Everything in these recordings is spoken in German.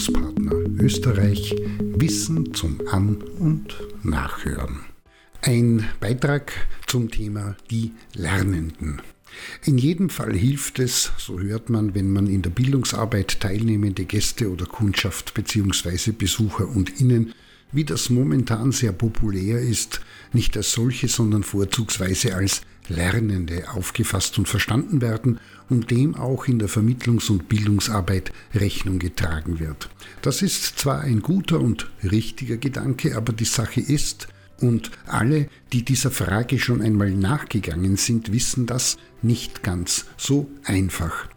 Bildungspartner Österreich Wissen zum An- und Nachhören. Ein Beitrag zum Thema die Lernenden. In jedem Fall hilft es, so hört man, wenn man in der Bildungsarbeit teilnehmende Gäste oder Kundschaft bzw. Besucher und Innen, wie das momentan sehr populär ist, nicht als solche, sondern vorzugsweise als Lernende aufgefasst und verstanden werden und dem auch in der Vermittlungs- und Bildungsarbeit Rechnung getragen wird. Das ist zwar ein guter und richtiger Gedanke, aber die Sache ist, und alle, die dieser Frage schon einmal nachgegangen sind, wissen das nicht ganz so einfach.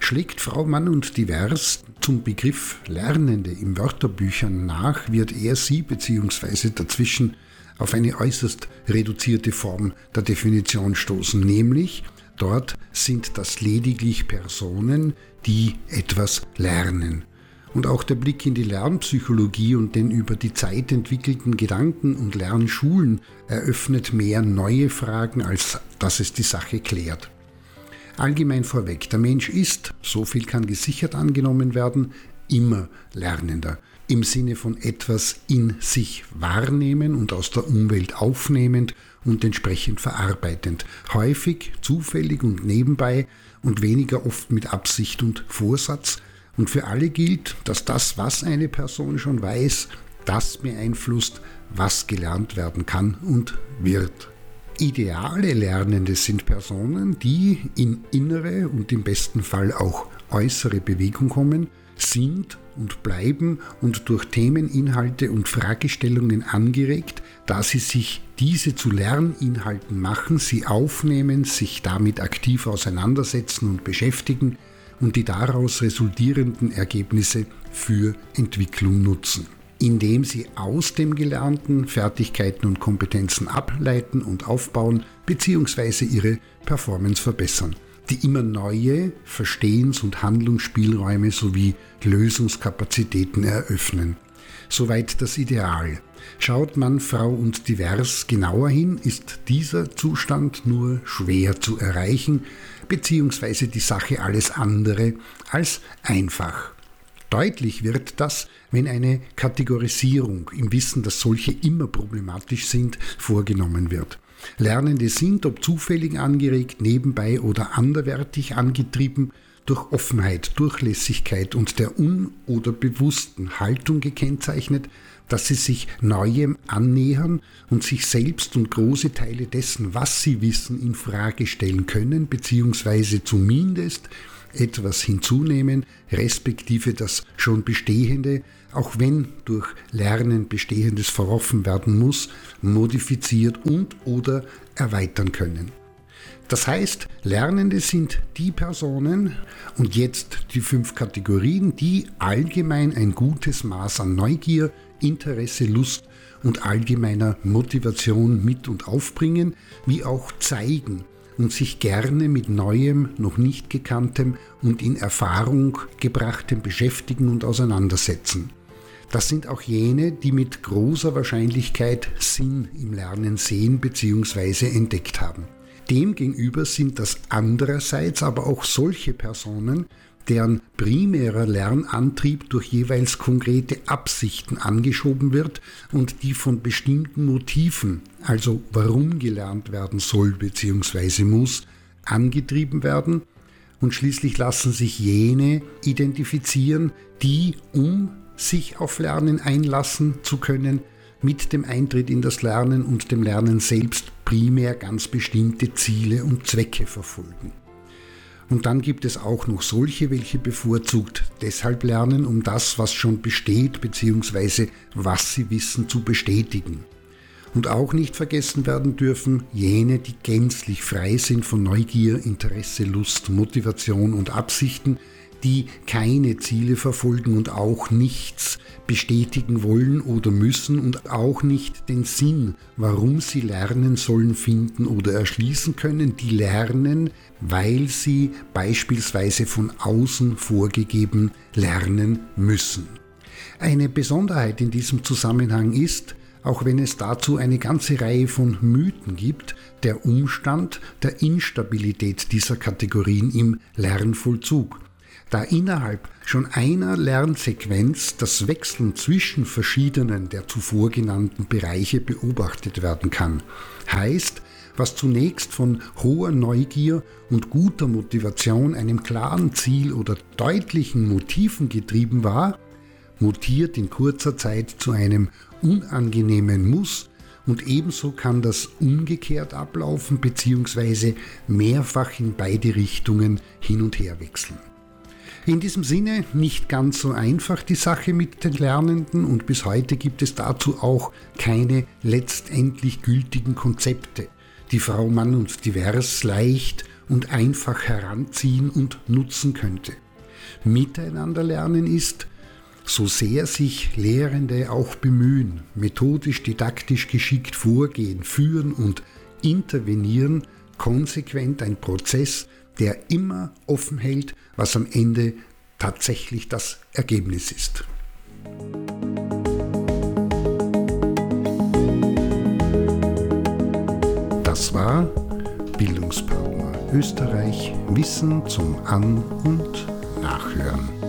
Schlägt Frau Mann und Divers zum Begriff Lernende im Wörterbüchern nach, wird er sie bzw. dazwischen auf eine äußerst reduzierte Form der Definition stoßen, nämlich dort sind das lediglich Personen, die etwas lernen. Und auch der Blick in die Lernpsychologie und den über die Zeit entwickelten Gedanken und Lernschulen eröffnet mehr neue Fragen, als dass es die Sache klärt. Allgemein vorweg, der Mensch ist, so viel kann gesichert angenommen werden, immer Lernender. Im Sinne von etwas in sich wahrnehmen und aus der Umwelt aufnehmend und entsprechend verarbeitend. Häufig zufällig und nebenbei und weniger oft mit Absicht und Vorsatz, und für alle gilt, dass das, was eine Person schon weiß, das beeinflusst, was gelernt werden kann und wird. Ideale Lernende sind Personen, die in innere und im besten Fall auch äußere Bewegung kommen, sind und bleiben und durch Themeninhalte und Fragestellungen angeregt, da sie sich diese zu Lerninhalten machen, sie aufnehmen, sich damit aktiv auseinandersetzen und beschäftigen, und die daraus resultierenden Ergebnisse für Entwicklung nutzen, indem sie aus dem Gelernten Fertigkeiten und Kompetenzen ableiten und aufbauen bzw. ihre Performance verbessern, die immer neue Verstehens- und Handlungsspielräume sowie Lösungskapazitäten eröffnen. Soweit das Ideal. Schaut man Frau und Divers genauer hin, ist dieser Zustand nur schwer zu erreichen, beziehungsweise die Sache alles andere als einfach. Deutlich wird das, wenn eine Kategorisierung im Wissen, dass solche immer problematisch sind, vorgenommen wird. Lernende sind, ob zufällig angeregt, nebenbei oder anderwertig angetrieben, durch Offenheit, Durchlässigkeit und der un- oder bewussten Haltung gekennzeichnet, dass sie sich Neuem annähern und sich selbst und große Teile dessen, was sie wissen, in Frage stellen können, beziehungsweise zumindest etwas hinzunehmen, respektive das schon Bestehende, auch wenn durch Lernen Bestehendes verworfen werden muss, modifiziert und oder erweitern können. Das heißt, Lernende sind die Personen und jetzt die fünf Kategorien, die allgemein ein gutes Maß an Neugier, Interesse, Lust und allgemeiner Motivation mit und aufbringen, wie auch zeigen und sich gerne mit Neuem, noch nicht gekanntem und in Erfahrung gebrachtem beschäftigen und auseinandersetzen. Das sind auch jene, die mit großer Wahrscheinlichkeit Sinn im Lernen sehen bzw. entdeckt haben. Demgegenüber sind das andererseits aber auch solche Personen, deren primärer Lernantrieb durch jeweils konkrete Absichten angeschoben wird und die von bestimmten Motiven, also warum gelernt werden soll bzw. muss, angetrieben werden und schließlich lassen sich jene identifizieren, die, um sich auf Lernen einlassen zu können, mit dem Eintritt in das Lernen und dem Lernen selbst primär ganz bestimmte Ziele und Zwecke verfolgen. Und dann gibt es auch noch solche, welche bevorzugt deshalb lernen, um das, was schon besteht, bzw. was sie wissen, zu bestätigen. Und auch nicht vergessen werden dürfen jene, die gänzlich frei sind von Neugier, Interesse, Lust, Motivation und Absichten, die keine Ziele verfolgen und auch nichts bestätigen wollen oder müssen und auch nicht den Sinn, warum sie lernen sollen, finden oder erschließen können, die lernen, weil sie beispielsweise von außen vorgegeben lernen müssen. Eine Besonderheit in diesem Zusammenhang ist, auch wenn es dazu eine ganze Reihe von Mythen gibt, der Umstand der Instabilität dieser Kategorien im Lernvollzug. Da innerhalb schon einer Lernsequenz das Wechseln zwischen verschiedenen der zuvor genannten Bereiche beobachtet werden kann. Heißt, was zunächst von hoher Neugier und guter Motivation, einem klaren Ziel oder deutlichen Motiven getrieben war, mutiert in kurzer Zeit zu einem unangenehmen Muss und ebenso kann das umgekehrt ablaufen bzw. mehrfach in beide Richtungen hin und her wechseln. In diesem Sinne nicht ganz so einfach die Sache mit den Lernenden und bis heute gibt es dazu auch keine letztendlich gültigen Konzepte, die Frau Mann und Divers leicht und einfach heranziehen und nutzen könnte. Miteinander lernen ist, so sehr sich Lehrende auch bemühen, methodisch, didaktisch geschickt vorgehen, führen und intervenieren, konsequent ein Prozess, der immer offen hält, was am Ende tatsächlich das Ergebnis ist. Das war Bildungspartner Österreich Wissen zum An- und Nachhören.